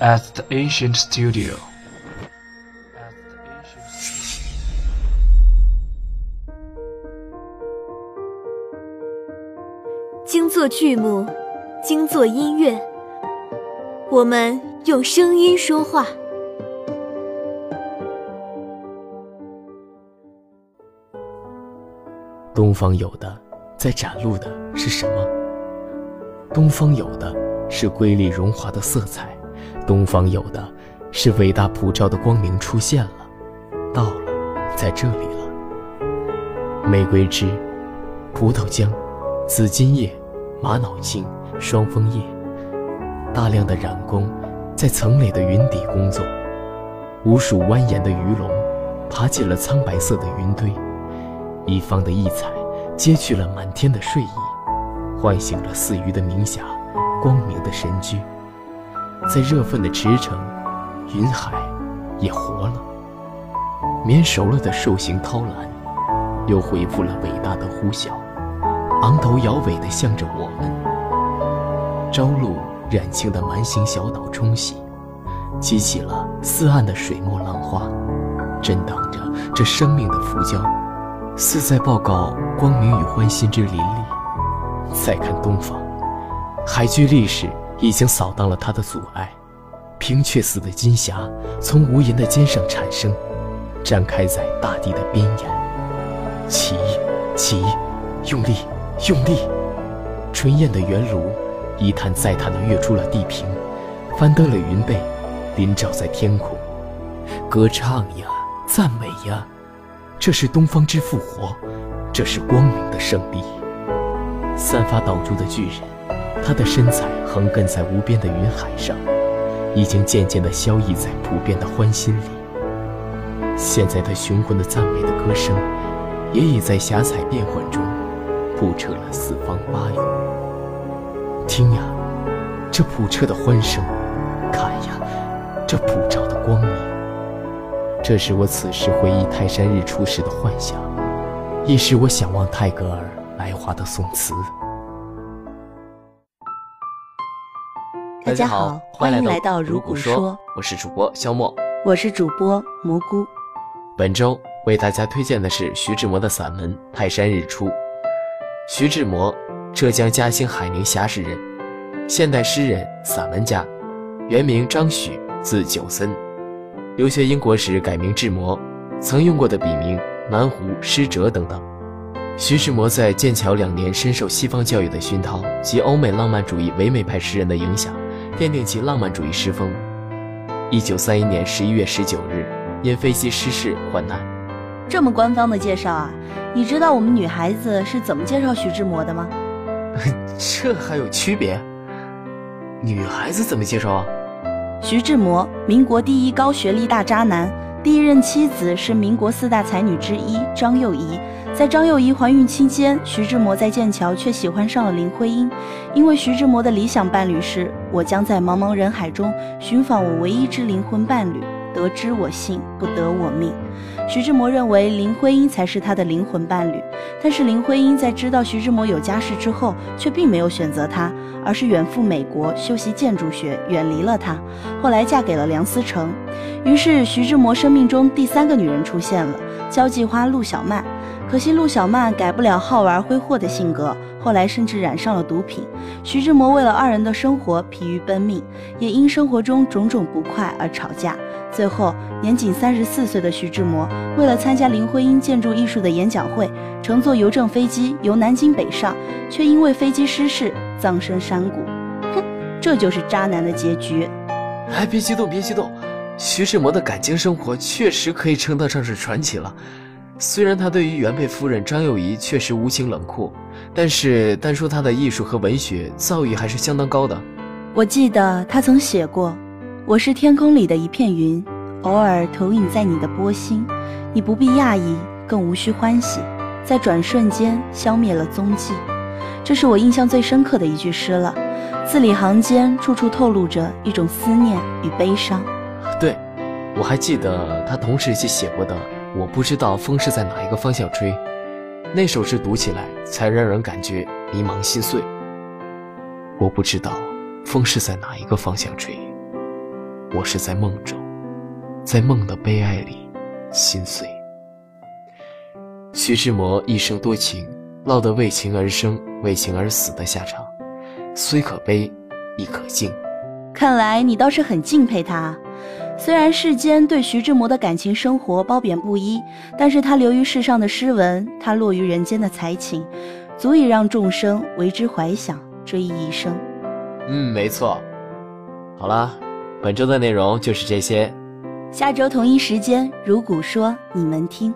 at the ancient studio. 精作剧目，精作音乐，我们用声音说话。东方有的，在展露的是什么？东方有的是瑰丽荣华的色彩，东方有的是伟大普照的光明出现了，到了，在这里了。玫瑰枝、葡萄浆、紫金叶、玛瑙青、双枫叶，大量的染工在层垒的云底工作，无数蜿蜒的鱼龙爬进了苍白色的云堆。一方的异彩，揭去了满天的睡意，唤醒了似鱼的冥想，光明的神居。在热愤的驰骋，云海也活了。绵熟了的兽形涛澜，又恢复了伟大的呼啸，昂头摇尾地向着我们。朝露染青的蛮形小岛冲洗，激起了四岸的水墨浪花，震荡着这生命的浮礁。似在报告光明与欢欣之林立。再看东方，海居历史已经扫荡了他的阻碍，平却似的金霞从无垠的肩上产生，展开在大地的边沿。起，起，用力，用力！纯艳的圆炉一探再探地跃出了地平，翻登了云背，临照在天空。歌唱呀，赞美呀！这是东方之复活，这是光明的胜利。散发导珠的巨人，他的身材横亘在无边的云海上，已经渐渐地消翳在普遍的欢欣里。现在他雄浑的赞美的歌声，也已在霞彩变幻中，铺彻了四方八域。听呀，这普彻的欢声；看呀，这普照的光明。这是我此时回忆泰山日出时的幻想，亦是我想望泰戈尔来华的宋词。大家好，欢迎来到如古说，我是主播肖墨，我是主播蘑菇。本周为大家推荐的是徐志摩的散文《泰山日出》。徐志摩，浙江嘉兴海宁峡市人，现代诗人、散文家，原名张许，字九森。留学英国时改名志摩，曾用过的笔名南湖、施哲等等。徐志摩在剑桥两年深受西方教育的熏陶及欧美浪漫主义唯美派诗人的影响，奠定其浪漫主义诗风。一九三一年十一月十九日，因飞机失事患难。这么官方的介绍啊？你知道我们女孩子是怎么介绍徐志摩的吗？这还有区别？女孩子怎么介绍啊？徐志摩，民国第一高学历大渣男，第一任妻子是民国四大才女之一张幼仪。在张幼仪怀孕期间，徐志摩在剑桥却喜欢上了林徽因，因为徐志摩的理想伴侣是我将在茫茫人海中寻访我唯一之灵魂伴侣，得之我幸，不得我命。徐志摩认为林徽因才是他的灵魂伴侣，但是林徽因在知道徐志摩有家室之后，却并没有选择他。而是远赴美国修习建筑学，远离了他。后来嫁给了梁思成，于是徐志摩生命中第三个女人出现了——交际花陆小曼。可惜陆小曼改不了好玩挥霍的性格，后来甚至染上了毒品。徐志摩为了二人的生活疲于奔命，也因生活中种种不快而吵架。最后，年仅三十四岁的徐志摩，为了参加林徽因建筑艺术的演讲会，乘坐邮政飞机由南京北上，却因为飞机失事葬身山谷。哼，这就是渣男的结局。哎，别激动，别激动，徐志摩的感情生活确实可以称得上是传奇了。虽然他对于原配夫人张幼仪确实无情冷酷，但是单说他的艺术和文学造诣还是相当高的。我记得他曾写过。我是天空里的一片云，偶尔投影在你的波心，你不必讶异，更无需欢喜，在转瞬间消灭了踪迹。这是我印象最深刻的一句诗了，字里行间处处透露着一种思念与悲伤。对，我还记得他同时期写过的《我不知道风是在哪一个方向吹》，那首诗读起来才让人感觉迷茫心碎。我不知道风是在哪一个方向吹。我是在梦中，在梦的悲哀里心碎。徐志摩一生多情，落得为情而生、为情而死的下场，虽可悲，亦可敬。看来你倒是很敬佩他。虽然世间对徐志摩的感情生活褒贬不一，但是他流于世上的诗文，他落于人间的才情，足以让众生为之怀想，追忆一生。嗯，没错。好了，本周的内容就是这些。下周同一时间，如古说，你们听。